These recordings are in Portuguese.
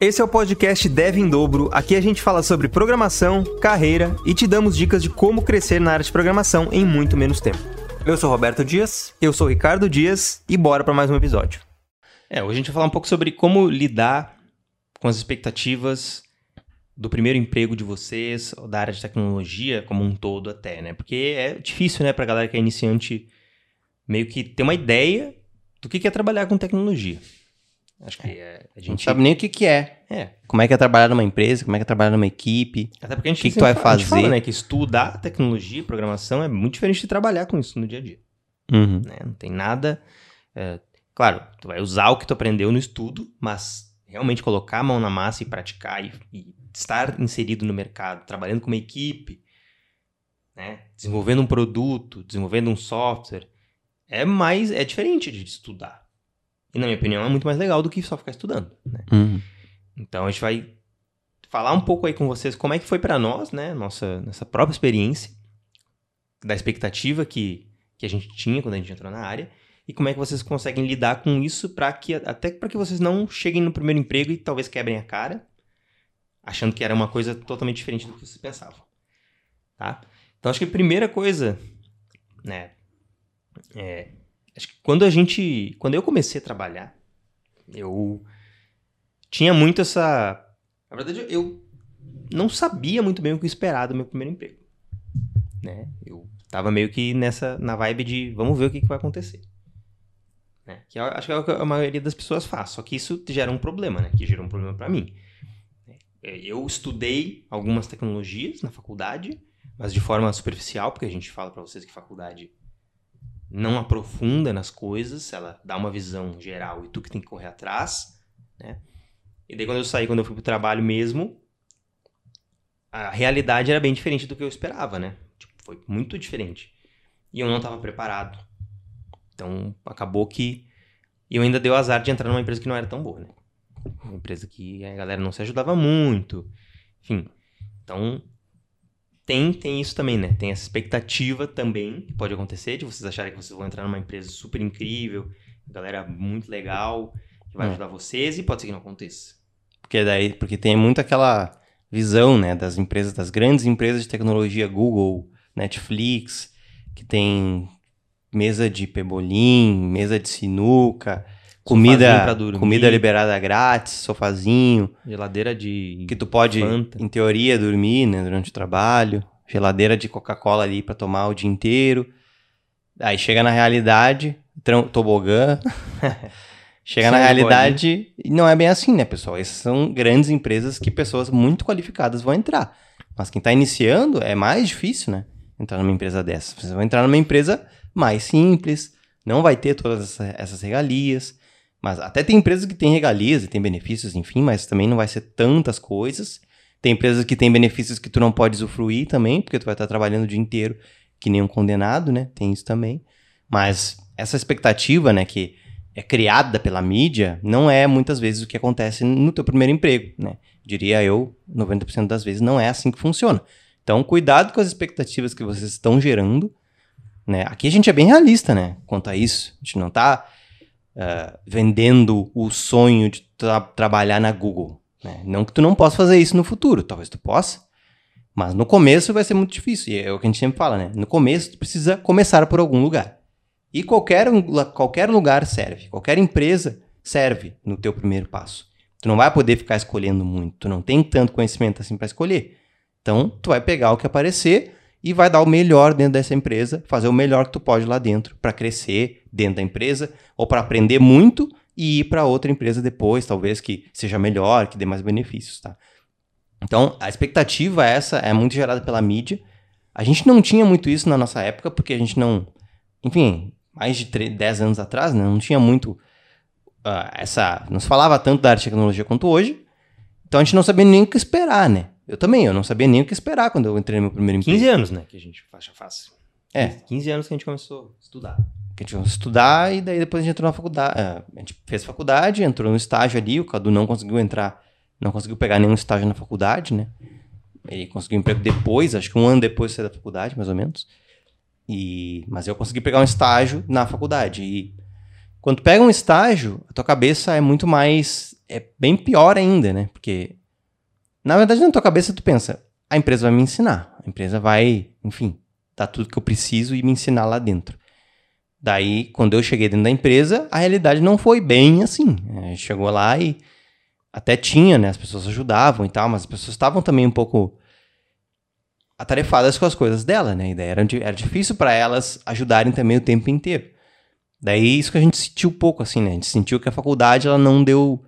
Esse é o podcast Dev em Dobro. Aqui a gente fala sobre programação, carreira e te damos dicas de como crescer na área de programação em muito menos tempo. Eu sou Roberto Dias, eu sou Ricardo Dias e bora para mais um episódio. É, hoje a gente vai falar um pouco sobre como lidar com as expectativas do primeiro emprego de vocês, da área de tecnologia como um todo até, né? Porque é difícil, né, pra galera que é iniciante meio que ter uma ideia do que é trabalhar com tecnologia. Acho que é, a gente Não sabe nem o que, que é. É. Como é que é trabalhar numa empresa, como é que é trabalhar numa equipe. Até porque a gente, Que que tu vai fala- fazer? fala, né, que estudar tecnologia, programação é muito diferente de trabalhar com isso no dia a dia. Uhum. né? Não tem nada. é, claro, tu vai usar o que tu aprendeu no estudo, mas realmente colocar a mão na massa e praticar e, e estar inserido no mercado, trabalhando com uma equipe, né? Desenvolvendo um produto, desenvolvendo um software, é mais é diferente de estudar. E na minha opinião é muito mais legal do que só ficar estudando, né? Uhum. Então a gente vai falar um pouco aí com vocês como é que foi pra nós, né? Nossa, nossa própria experiência, da expectativa que, que a gente tinha quando a gente entrou na área e como é que vocês conseguem lidar com isso para que até para que vocês não cheguem no primeiro emprego e talvez quebrem a cara, achando que era uma coisa totalmente diferente do que vocês pensavam, tá? Então acho que a primeira coisa, né? É, acho que quando a gente, quando eu comecei a trabalhar, eu tinha muito essa. Na verdade, eu não sabia muito bem o que esperar do meu primeiro emprego. Né? Eu tava meio que nessa, na vibe de vamos ver o que, que vai acontecer. Né? Que acho que é o que a maioria das pessoas faz, só que isso gera um problema, né? Que gerou um problema para mim. É, Eu estudei algumas tecnologias na faculdade, mas de forma superficial, porque a gente fala para vocês que faculdade não aprofunda nas coisas, ela dá uma visão geral e tu que tem que correr atrás, né? E daí quando eu saí, quando eu fui pro trabalho mesmo, a realidade era bem diferente do que eu esperava, né? Tipo, foi muito diferente. E eu não estava preparado. Então, acabou que eu ainda dei o azar de entrar numa empresa que não era tão boa, né? Uma empresa que a galera não se ajudava muito. Enfim. Então, tem, tem isso também, né? Tem essa expectativa também que pode acontecer de vocês acharem que vocês vão entrar numa empresa super incrível, galera muito legal, que vai É. ajudar vocês e pode ser que não aconteça. Porque daí, porque tem muito aquela visão, né, das empresas, das grandes empresas de tecnologia, Google, Netflix, que tem mesa de pebolim, mesa de sinuca, comida, comida liberada grátis, sofazinho, Geladeira de. que tu pode, em teoria, dormir, né, durante o trabalho, geladeira de Coca-Cola ali pra tomar o dia inteiro. Aí chega na realidade, tobogã. chega na Sonho de realidade e não é bem assim, né, pessoal? Essas são grandes empresas que pessoas muito qualificadas vão entrar. Mas quem tá iniciando é mais difícil, né? Entrar numa empresa dessa. Vocês vão entrar numa empresa mais simples, não vai ter todas essa- essas regalias. Mas até tem empresas que têm regalias e têm benefícios, enfim, mas também não vai ser tantas coisas. Tem empresas que têm benefícios que tu não pode usufruir também, porque tu vai estar trabalhando o dia inteiro que nem um condenado, né? Tem isso também. Mas essa expectativa, né, que é criada pela mídia, não é muitas vezes o que acontece no teu primeiro emprego, né? Diria eu, 90% das vezes não é assim que funciona. Então, cuidado com as expectativas que vocês estão gerando, né? Aqui a gente é bem realista, né, quanto a isso. A gente não tá ah, vendendo o sonho de tra- trabalhar na Google, né? Não que tu não possa fazer isso no futuro, talvez tu possa, mas no começo vai ser muito difícil, e é o que a gente sempre fala, né? No começo tu precisa começar por algum lugar. E qualquer, qualquer lugar serve, qualquer empresa serve no teu primeiro passo. Tu não vai poder ficar escolhendo muito, tu não tem tanto conhecimento assim para escolher. Então, tu vai pegar o que aparecer e vai dar o melhor dentro dessa empresa, fazer o melhor que tu pode lá dentro para crescer dentro da empresa ou para aprender muito e ir para outra empresa depois, talvez que seja melhor, que dê mais benefícios, tá? Então, a expectativa essa é muito gerada pela mídia. A gente não tinha muito isso na nossa época, porque a gente não. Enfim, mais de tre- 10 anos atrás, né? Não tinha muito ah, essa. Não se falava tanto da área de tecnologia quanto hoje. Então a gente não sabia nem o que esperar, né? Eu também, eu não sabia nem o que esperar quando eu entrei no meu primeiro emprego. 15 anos, né? Que a gente faixa fácil. É. 15 anos que a gente começou a estudar. que a gente foi estudar e daí depois a gente entrou na faculdade. ah, A gente fez faculdade, entrou no estágio ali, o Cadu não conseguiu entrar, não conseguiu pegar nenhum estágio na faculdade, né? Ele conseguiu emprego depois, acho que um ano depois de sair da faculdade, mais ou menos. E, mas eu consegui pegar um estágio na faculdade. E Quando pega um estágio, a tua cabeça é muito mais. É bem pior ainda, né? Porque. Na verdade, na tua cabeça, tu pensa, a empresa vai me ensinar. A empresa vai, enfim, dar tudo que eu preciso e me ensinar lá dentro. Daí, quando eu cheguei dentro da empresa, a realidade não foi bem assim. A gente chegou lá e até tinha, né? As pessoas ajudavam e tal, mas as pessoas estavam também um pouco atarefadas com as coisas dela, né? E daí era, era difícil para elas ajudarem também o tempo inteiro. Daí isso que a gente sentiu pouco, assim, né? A gente sentiu que a faculdade ela não deu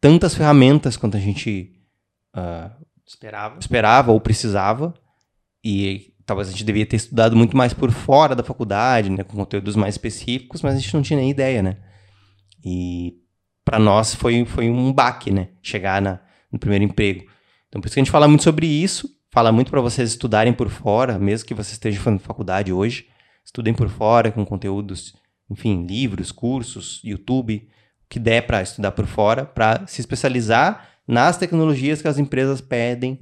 tantas ferramentas quanto a gente uh, esperava. esperava ou precisava. E talvez a gente devia ter estudado muito mais por fora da faculdade, né, com conteúdos mais específicos, mas a gente não tinha nem ideia, né? E para nós foi, foi um baque, né, chegar na, no primeiro emprego. Então por isso que a gente fala muito sobre isso, fala muito para vocês estudarem por fora, mesmo que vocês estejam fazendo faculdade hoje, estudem por fora com conteúdos, enfim, livros, cursos, YouTube, o que der para estudar por fora, para se especializar nas tecnologias que as empresas pedem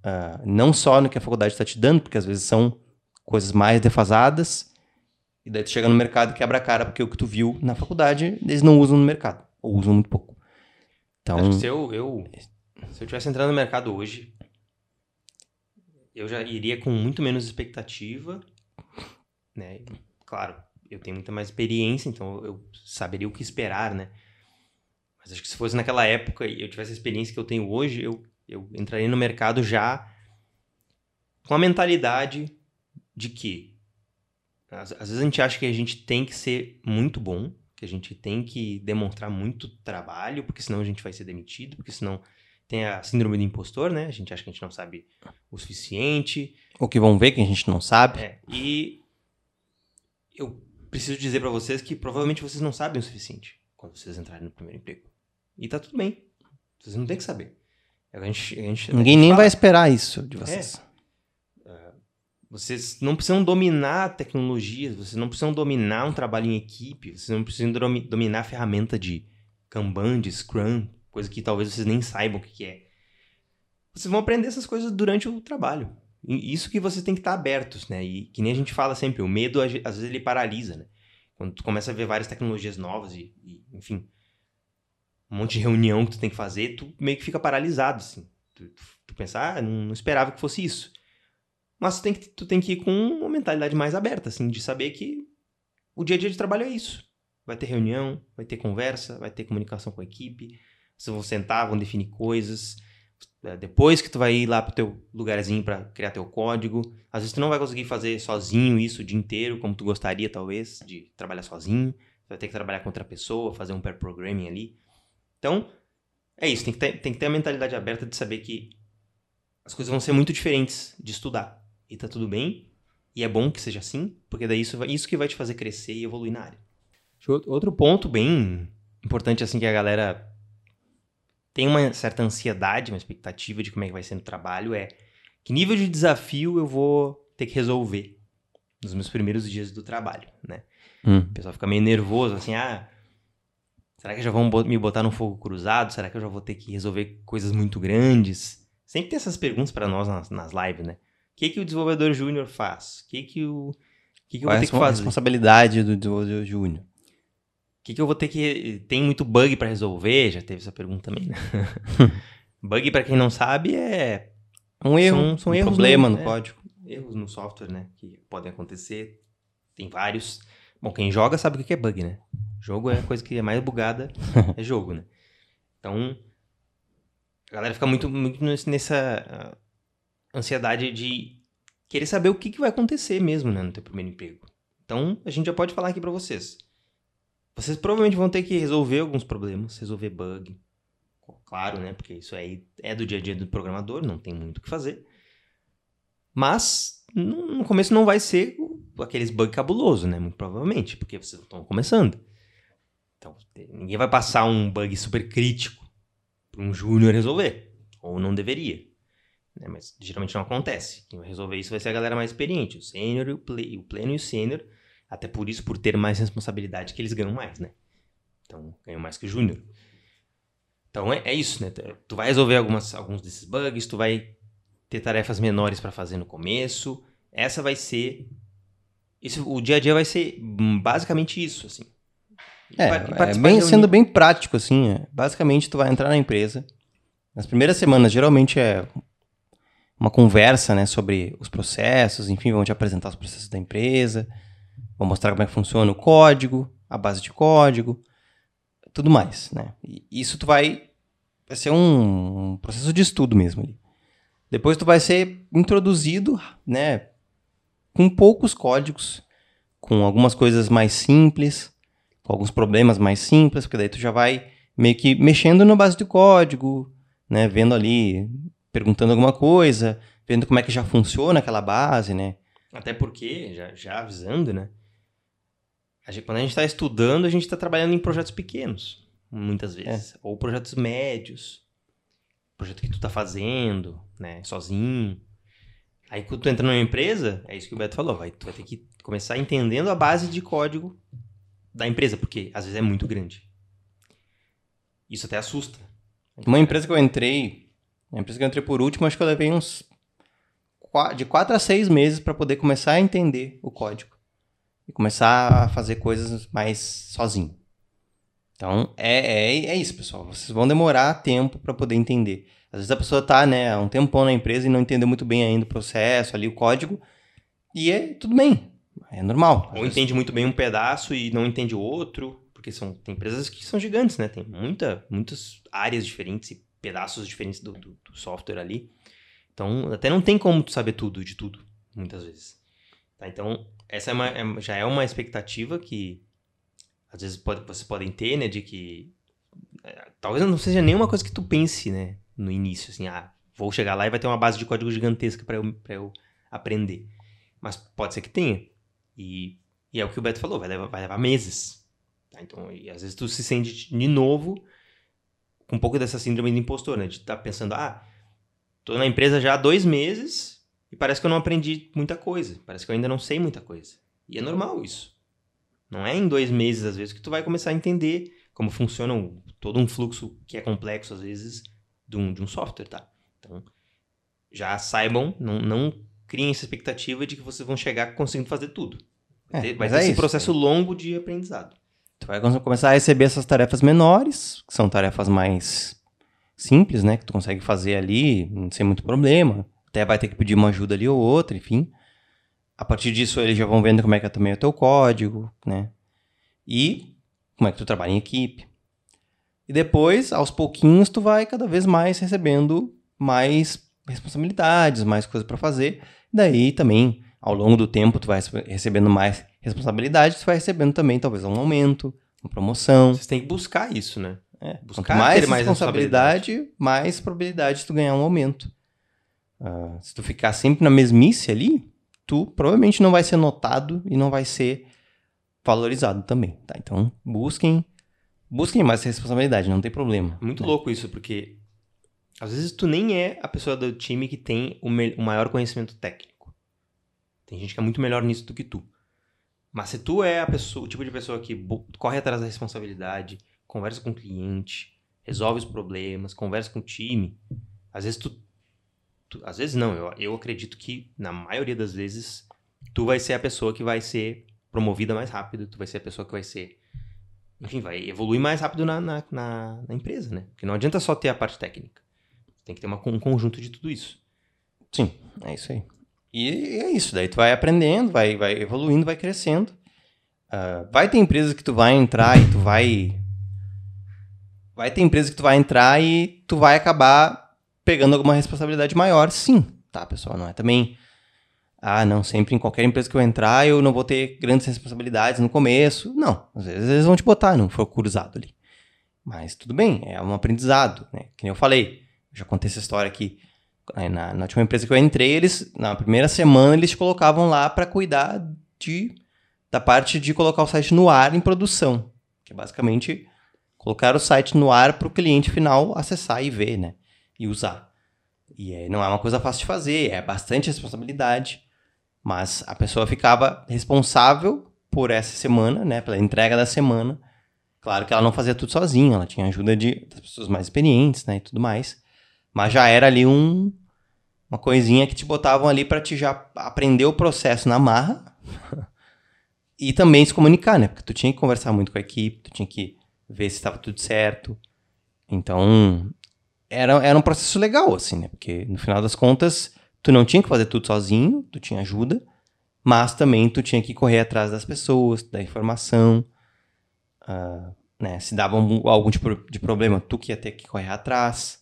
Uh, não só no que a faculdade está te dando, porque às vezes são coisas mais defasadas, e daí tu chega no mercado e quebra a cara, porque o que tu viu na faculdade, eles não usam no mercado, ou usam muito pouco. Então, se eu, eu, se eu tivesse entrando no mercado hoje, eu já iria com muito menos expectativa, né? Claro, eu tenho muita mais experiência, então eu saberia o que esperar, né? Mas acho que se fosse naquela época e eu tivesse a experiência que eu tenho hoje, eu eu entraria no mercado já com a mentalidade de que às, às, vezes a gente acha que a gente tem que ser muito bom, que a gente tem que demonstrar muito trabalho, porque senão a gente vai ser demitido, porque senão tem a síndrome do impostor, né? A gente acha que a gente não sabe o suficiente. Ou que vão ver que a gente não sabe. É, e eu preciso dizer para vocês que provavelmente vocês não sabem o suficiente quando vocês entrarem no primeiro emprego. E tá tudo bem. Vocês não têm que saber. A gente, a gente, Ninguém nem vai esperar isso de vocês. É. é. Vocês não precisam dominar tecnologias, vocês não precisam dominar um trabalho em equipe, vocês não precisam dominar a ferramenta de Kanban, de Scrum, coisa que talvez vocês nem saibam o que é. Vocês vão aprender essas coisas durante o trabalho. Isso que vocês têm que estar abertos, né? E que nem a gente fala sempre, o medo às vezes ele paralisa, né? Quando tu começa a ver várias tecnologias novas e, e enfim, um monte de reunião que tu tem que fazer, tu meio que fica paralisado, assim. Tu, tu, tu ah, não, não, esperava que fosse isso. Mas tu tem, que, tu tem que ir com uma mentalidade mais aberta, assim, de saber que o dia a dia de trabalho é isso. Vai ter reunião, vai ter conversa, vai ter comunicação com a equipe, vocês vão sentar, vão definir coisas. É, depois que tu vai ir lá pro teu lugarzinho para criar teu código, às vezes tu não vai conseguir fazer sozinho isso o dia inteiro, como tu gostaria, talvez, de trabalhar sozinho. Tu vai ter que trabalhar com outra pessoa, fazer um pair programming ali. Então, é isso. Tem que, ter, tem que ter a mentalidade aberta de saber que as coisas vão ser muito diferentes de estudar. E tá tudo bem. E é bom que seja assim, porque daí isso, vai, isso que vai te fazer crescer e evoluir na área. Outro ponto bem importante, assim, que a galera tem uma certa ansiedade, uma expectativa de como é que vai ser no trabalho, é que nível de desafio eu vou ter que resolver nos meus primeiros dias do trabalho, né? Hum. O pessoal fica meio nervoso, assim, ah, Será que já vão me botar no fogo cruzado? Será que eu já vou ter que resolver coisas muito grandes? Sempre tem essas perguntas para nós nas, nas lives, né? O que, que o desenvolvedor júnior faz? O que, que, o, que, que eu Qual vou ter que fazer? a responsabilidade do desenvolvedor júnior? O que, que eu vou ter que. Tem muito bug para resolver? Já teve essa pergunta também, né? bug, para quem não sabe, é. Um erro. São, são um erros problema no, no é, código. Erros no software, né? Que podem acontecer. Tem vários. Bom, quem joga sabe o que é bug, né? Jogo é a coisa que é mais bugada, é jogo, né? Então, a galera fica muito, muito nessa uh, ansiedade de querer saber o que, que vai acontecer mesmo, né, no teu primeiro emprego. Então, a gente já pode falar aqui para vocês. Vocês provavelmente vão ter que resolver alguns problemas, resolver bug. Claro, né? Porque isso aí é do dia a dia do programador, não tem muito o que fazer. Mas no começo não vai ser aqueles bugs cabuloso, né? Muito provavelmente, porque vocês estão começando. Então, ninguém vai passar um bug super crítico para um júnior resolver. Ou não deveria. Né? Mas geralmente não acontece. Quem vai resolver isso vai ser a galera mais experiente. O sênior e o, o pleno e o sênior. Até por isso, por ter mais responsabilidade, que eles ganham mais, né? Então, ganham mais que o júnior. Então, é, é, isso, né? Tu vai resolver algumas, alguns desses bugs, tu vai ter tarefas menores para fazer no começo. Essa vai ser... Isso, o dia a dia vai ser basicamente isso, assim É, é bem, sendo bem prático, assim. é. Basicamente, tu vai entrar na empresa. Nas primeiras semanas, geralmente é uma conversa, né, sobre os processos, enfim, vão te apresentar os processos da empresa, vão mostrar como é que funciona o código, a base de código, tudo mais, né. E isso tu vai, vai ser um, um processo de estudo mesmo ali. Depois tu vai ser introduzido, né, com poucos códigos, com algumas coisas mais simples, com alguns problemas mais simples, porque daí tu já vai meio que mexendo na base de código, né, vendo ali, perguntando alguma coisa, vendo como é que já funciona aquela base, né? Até porque, já, já avisando, né? a gente- quando a gente está estudando, a gente está trabalhando em projetos pequenos, muitas vezes. Ou projetos médios. Projeto que tu tá fazendo, né? Sozinho. Aí quando tu entra numa empresa, é isso que o Beto falou, vai, tu vai ter que começar entendendo a base de código da empresa, porque às vezes é muito grande. Isso até assusta. Uma empresa que eu entrei, a empresa que eu entrei por último, acho que eu levei uns de quatro a seis meses para poder começar a entender o código e começar a fazer coisas mais sozinho. Então, é, é, é isso, pessoal. Vocês vão demorar tempo para poder entender. Às vezes a pessoa tá, né, há um tempão na empresa e não entendeu muito bem ainda o processo, ali o código, e é tudo bem. É normal. Ou entende muito bem um pedaço e não entende o outro, porque são tem empresas que são gigantes, né? Tem muita, muitas áreas diferentes e pedaços diferentes do, do- do software ali. Então, até não tem como tu saber tudo de tudo, muitas vezes. Tá? Então, essa é uma- é- já é uma expectativa que às vezes pode, vocês podem ter, né? De que é, talvez não seja nenhuma coisa que tu pense, né? No início, assim, ah, vou chegar lá e vai ter uma base de código gigantesca para eu, eu aprender. Mas pode ser que tenha. E, e é o que o Beto falou, vai levar, vai levar meses. tá? Então, e às vezes tu se sente de novo com um pouco dessa síndrome do impostor, né? De estar pensando, ah, tô na empresa já há dois meses e parece que eu não aprendi muita coisa. Parece que eu ainda não sei muita coisa. E é normal isso. Não é em dois meses, às vezes, que tu vai começar a entender como funciona o- todo um fluxo que é complexo, às vezes, de um, de um software, tá? Então, já saibam, não, não criem essa expectativa de que vocês vão chegar conseguindo fazer tudo. É, vai mas ter é esse isso, processo longo de aprendizado. Tu vai come- começar a receber essas tarefas menores, que são tarefas mais simples, né? Que tu consegue fazer ali sem muito problema. Até vai ter que pedir uma ajuda ali ou outra, enfim. A partir disso, eles já vão vendo como é que é também o teu código, né? E como é que tu trabalha em equipe. E depois, aos pouquinhos, tu vai cada vez mais recebendo mais responsabilidades, mais coisas para fazer. Daí também, ao longo do tempo, tu vai rece- recebendo mais responsabilidade, tu vai recebendo também talvez um aumento, uma promoção. Vocês têm que buscar isso, né? É, Buscar mais mais responsabilidade, mais probabilidade de tu ganhar um aumento. Ah, se tu ficar sempre na mesmice ali, tu provavelmente não vai ser notado e não vai ser valorizado também, tá? Então, busquem, busquem mais responsabilidade, não tem problema. Muito né? louco isso, porque às vezes tu nem é a pessoa do time que tem o, o maior conhecimento técnico. Tem gente que é muito melhor nisso do que tu. Mas se tu é a pessoa, o tipo de pessoa que corre atrás da responsabilidade, conversa com o cliente, resolve os problemas, conversa com o time, às vezes tu. tu- às vezes não, eu, eu acredito que na maioria das vezes tu vai ser a pessoa que vai ser promovida mais rápido, tu vai ser a pessoa que vai ser enfim, vai evoluir mais rápido na, na, na, na empresa, né? Porque não adianta só ter a parte técnica. Tem que ter uma, um conjunto de tudo isso. Sim, é isso aí. E é isso, daí tu vai aprendendo, vai, vai evoluindo, vai crescendo. Ah, vai ter empresas que tu vai entrar e tu vai. Vai ter empresas que tu vai entrar e tu vai acabar pegando alguma responsabilidade maior, sim, tá, pessoal? Não é também. Ah, não, sempre em qualquer empresa que eu entrar eu não vou ter grandes responsabilidades no começo. Não, às vezes eles vão te botar, não for cruzado ali. Mas tudo bem, é um aprendizado, né? Que nem eu falei, eu já contei essa história aqui. Na, na última empresa que eu entrei, eles na primeira semana eles colocavam lá para cuidar de da parte de colocar o site no ar em produção, que é basicamente colocar o site no ar para o cliente final acessar e ver, né, e usar. E aí não é uma coisa fácil de fazer, é bastante responsabilidade, mas a pessoa ficava responsável por essa semana, né, pela entrega da semana. Claro que ela não fazia tudo sozinha, ela tinha ajuda de das pessoas mais experientes, né, e tudo mais. Mas já era ali um, uma coisinha que te botavam ali para te já aprender o processo na marra e também se comunicar, né? Porque tu tinha que conversar muito com a equipe, tu tinha que ver se estava tudo certo. Então, era, era um processo legal, assim, né? Porque no final das contas, tu não tinha que fazer tudo sozinho, tu tinha ajuda, mas também tu tinha que correr atrás das pessoas, da informação. Uh, né? Se dava algum, algum tipo de problema, tu que ia ter que correr atrás.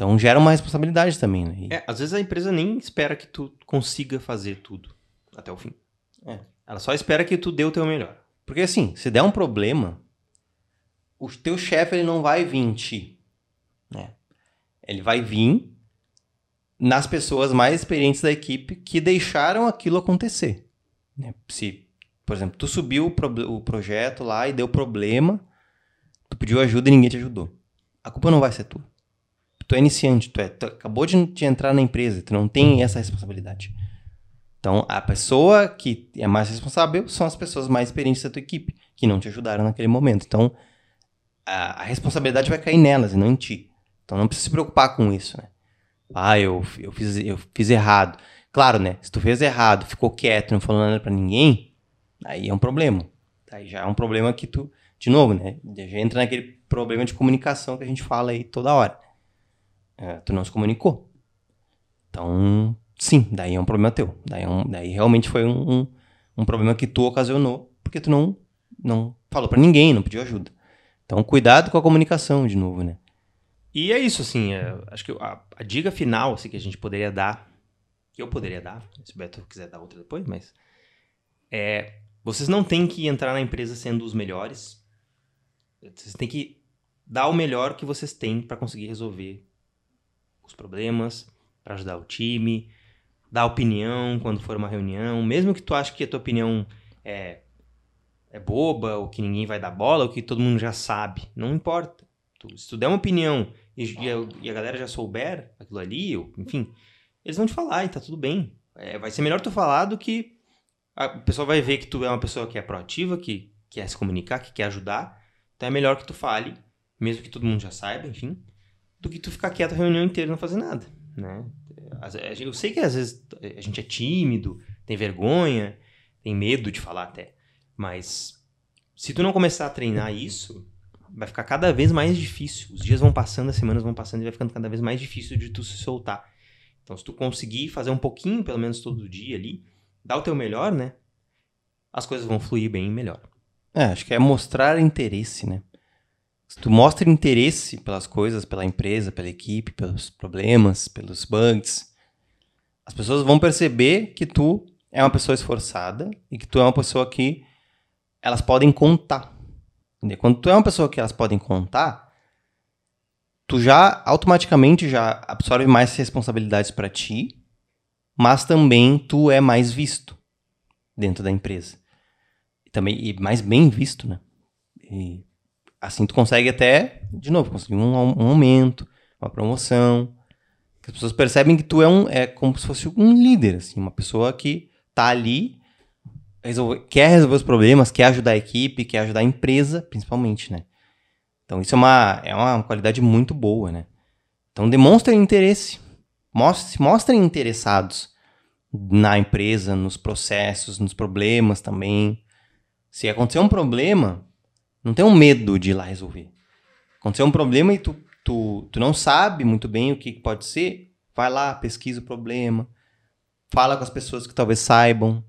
Então gera uma responsabilidade também, né? E... É, às vezes a empresa nem espera que tu consiga fazer tudo até o fim. É. Ela só espera que tu dê o teu melhor. Porque assim, se der um problema, o teu chefe ele não vai vir em ti. Né? Ele vai vir nas pessoas mais experientes da equipe que deixaram aquilo acontecer. Né? Se, por exemplo, tu subiu o, pro, o projeto lá e deu problema, tu pediu ajuda e ninguém te ajudou. A culpa não vai ser tua. Tu é iniciante, tu, é, tu acabou de, de entrar na empresa, tu não tem essa responsabilidade. Então, a pessoa que é mais responsável são as pessoas mais experientes da tua equipe, que não te ajudaram naquele momento. Então, a, a responsabilidade vai cair nelas e não em ti. Então, não precisa se preocupar com isso, né? Ah, eu, eu, fiz, eu fiz errado. Claro, né? Se tu fez errado, ficou quieto, não falou nada pra ninguém, aí é um problema. Aí já é um problema que tu, de novo, né? Já entra naquele problema de comunicação que a gente fala aí toda hora. É, tu não se comunicou. Então, sim, daí é um problema teu. Daí, é um, daí realmente foi um, um, um, problema que tu ocasionou, porque tu não, não falou para ninguém, não pediu ajuda. Então, cuidado com a comunicação, de novo, né? E é isso, assim, é, acho que a, a, dica final assim, que a gente poderia dar, que eu poderia dar, se o Beto quiser dar outra depois, mas é, vocês não têm que entrar na empresa sendo os melhores. Vocês têm que dar o melhor que vocês têm para conseguir resolver os problemas, para ajudar o time, dar opinião quando for uma reunião, mesmo que tu ache que a tua opinião é é boba, ou que ninguém vai dar bola, ou que todo mundo já sabe. Não importa. Tu, se tu der uma opinião e, e, a, e, a, galera já souber aquilo ali, ou, enfim, eles vão te falar e tá tudo bem. É, vai ser melhor tu falar do que a pessoa vai ver que tu é uma pessoa que é proativa, que quer se comunicar, que quer ajudar. Então é melhor que tu fale, mesmo que todo mundo já saiba, enfim, do que tu ficar quieto a reunião inteira e não fazer nada, né? Eu sei que às vezes a gente é tímido, tem vergonha, tem medo de falar até. Mas se tu não começar a treinar isso, vai ficar cada vez mais difícil. Os dias vão passando, as semanas vão passando e vai ficando cada vez mais difícil de tu se soltar. Então, se tu conseguir fazer um pouquinho, pelo menos todo dia ali, dar o teu melhor, né? As coisas vão fluir bem melhor. É, acho que é mostrar interesse, né? Se tu mostra interesse pelas coisas, pela empresa, pela equipe, pelos problemas, pelos bugs, as pessoas vão perceber que tu é uma pessoa esforçada e que tu é uma pessoa que elas podem contar. Quando tu é uma pessoa que elas podem contar, tu já automaticamente já absorve mais responsabilidades para ti, mas também tu é mais visto dentro da empresa. E também e mais bem visto, né? E assim tu consegue até, de novo, conseguir um, um aumento, uma promoção. As pessoas percebem que tu é um é como se fosse um líder, assim, uma pessoa que tá ali quer resolver os problemas, quer ajudar a equipe, quer ajudar a empresa, principalmente, né? Então isso é uma, é uma qualidade muito boa, né? Então demonstrem interesse. Mostrem, mostrem interessados na empresa, nos processos, nos problemas também. Se acontecer um problema, não tenha um medo de ir lá resolver. Acontecer um problema e tu, tu, tu não sabe muito bem o que pode ser, vai lá, pesquisa o problema, fala com as pessoas que talvez saibam,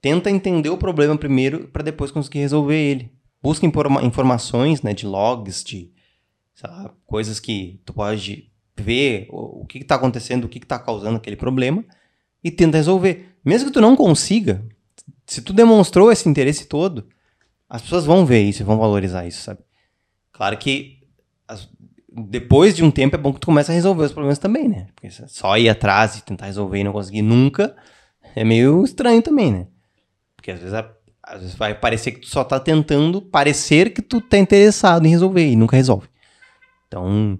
tenta entender o problema primeiro para depois conseguir resolver ele. Busca informa informações, né, de logs, de lá, coisas que tu pode ver o, o que está acontecendo, o que está causando aquele problema e tenta resolver. Mesmo que tu não consiga, se tu demonstrou esse interesse todo, as pessoas vão ver isso e vão valorizar isso, sabe? Claro que as, depois de um tempo é bom que tu comece a resolver os problemas também, né? Porque só ir atrás e tentar resolver e não conseguir nunca é meio estranho também, né? Porque às vezes, às vezes vai parecer que tu só tá tentando parecer que tu tá interessado em resolver e nunca resolve. Então,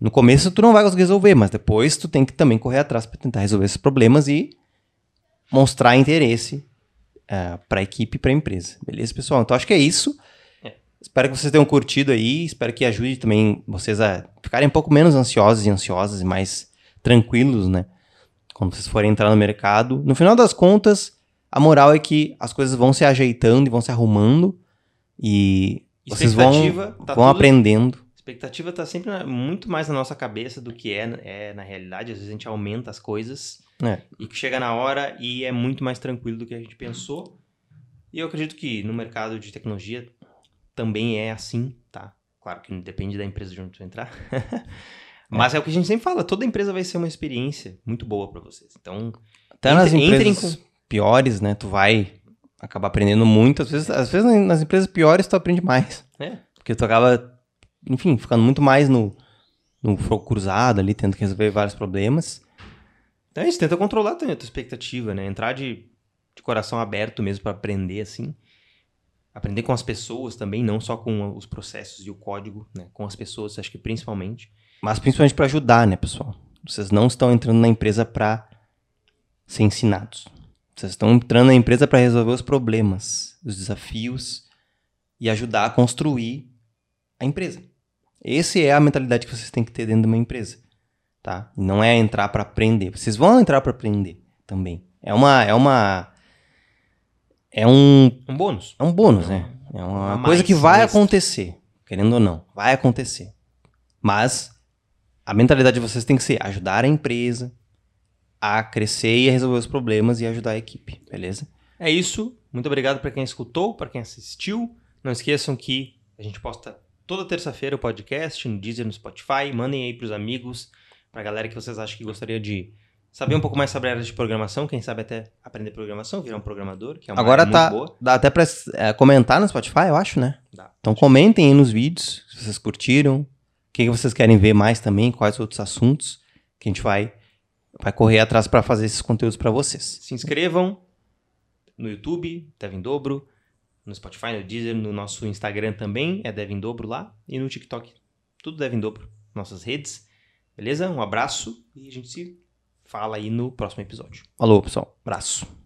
no começo tu não vai conseguir resolver, mas depois tu tem que também correr atrás para tentar resolver esses problemas e mostrar interesse uh, é, para a equipe e para a empresa. Beleza, pessoal? Então acho que é isso. É. Espero que vocês tenham curtido aí. Espero que ajude também vocês a ficarem um pouco menos ansiosos e ansiosas e mais tranquilos, né? Quando vocês forem entrar no mercado. No final das contas, A moral é que as coisas vão se ajeitando e vão se arrumando e vocês vão, tá vão tudo- aprendendo. Expectativa está sempre muito mais na nossa cabeça do que é, é na realidade. Às vezes a gente aumenta as coisas É. e que chega na hora e é muito mais tranquilo do que a gente pensou. E eu acredito que no mercado de tecnologia também é assim, tá? Claro que depende da empresa de onde tu entrar. Mas é. o que a gente sempre fala, toda empresa vai ser uma experiência muito boa para vocês. Então, Até nas Entre- entrem empresas piores, né? Tu vai acabar aprendendo muito. Às vezes, às vezes nas empresas piores tu aprende mais. é, Porque tu acaba, enfim, ficando muito mais no, no fogo cruzado ali, tendo que resolver vários problemas. Então é isso, tenta controlar a tua expectativa, né? Entrar de, de coração aberto mesmo para aprender, assim. Aprender com as pessoas também, não só com os processos e o código, né? Com as pessoas, acho que principalmente. Mas principalmente para ajudar, né, pessoal? Vocês não estão entrando na empresa para ser ensinados. Vocês estão entrando na empresa para resolver os problemas, os desafios e ajudar a construir a empresa. Essa é a mentalidade que vocês têm que ter dentro de uma empresa, tá? Não é entrar para aprender. Vocês vão entrar para aprender também. É uma é uma é um Um bônus. é um bônus, né? É uma A mais, coisa que vai acontecer, querendo ou não, vai acontecer. Mas a mentalidade de vocês tem que ser ajudar a empresa a crescer e a resolver os problemas e ajudar a equipe, beleza? É isso. Muito obrigado para quem escutou, para quem assistiu. Não esqueçam que a gente posta toda terça-feira o podcast no Deezer, no Spotify. Mandem aí pros amigos, pra galera que vocês acham que gostaria de saber um pouco mais sobre a área de programação. Quem sabe até aprender programação, virar um programador, que é uma Agora tá, muito boa. dá até pra é, comentar no Spotify, eu acho, né? Dá. Então comentem aí nos vídeos, se vocês curtiram, o que, que vocês querem ver mais também, quais outros assuntos que a gente vai, vai correr atrás para fazer esses conteúdos para vocês. Se inscrevam no YouTube, Devin Dobro, no Spotify, no Deezer, no nosso Instagram também, é Devin Dobro lá, e no TikTok, tudo Devin Dobro, nossas redes. Beleza? Um abraço e a gente se fala aí no próximo episódio. Falou, pessoal. Abraço.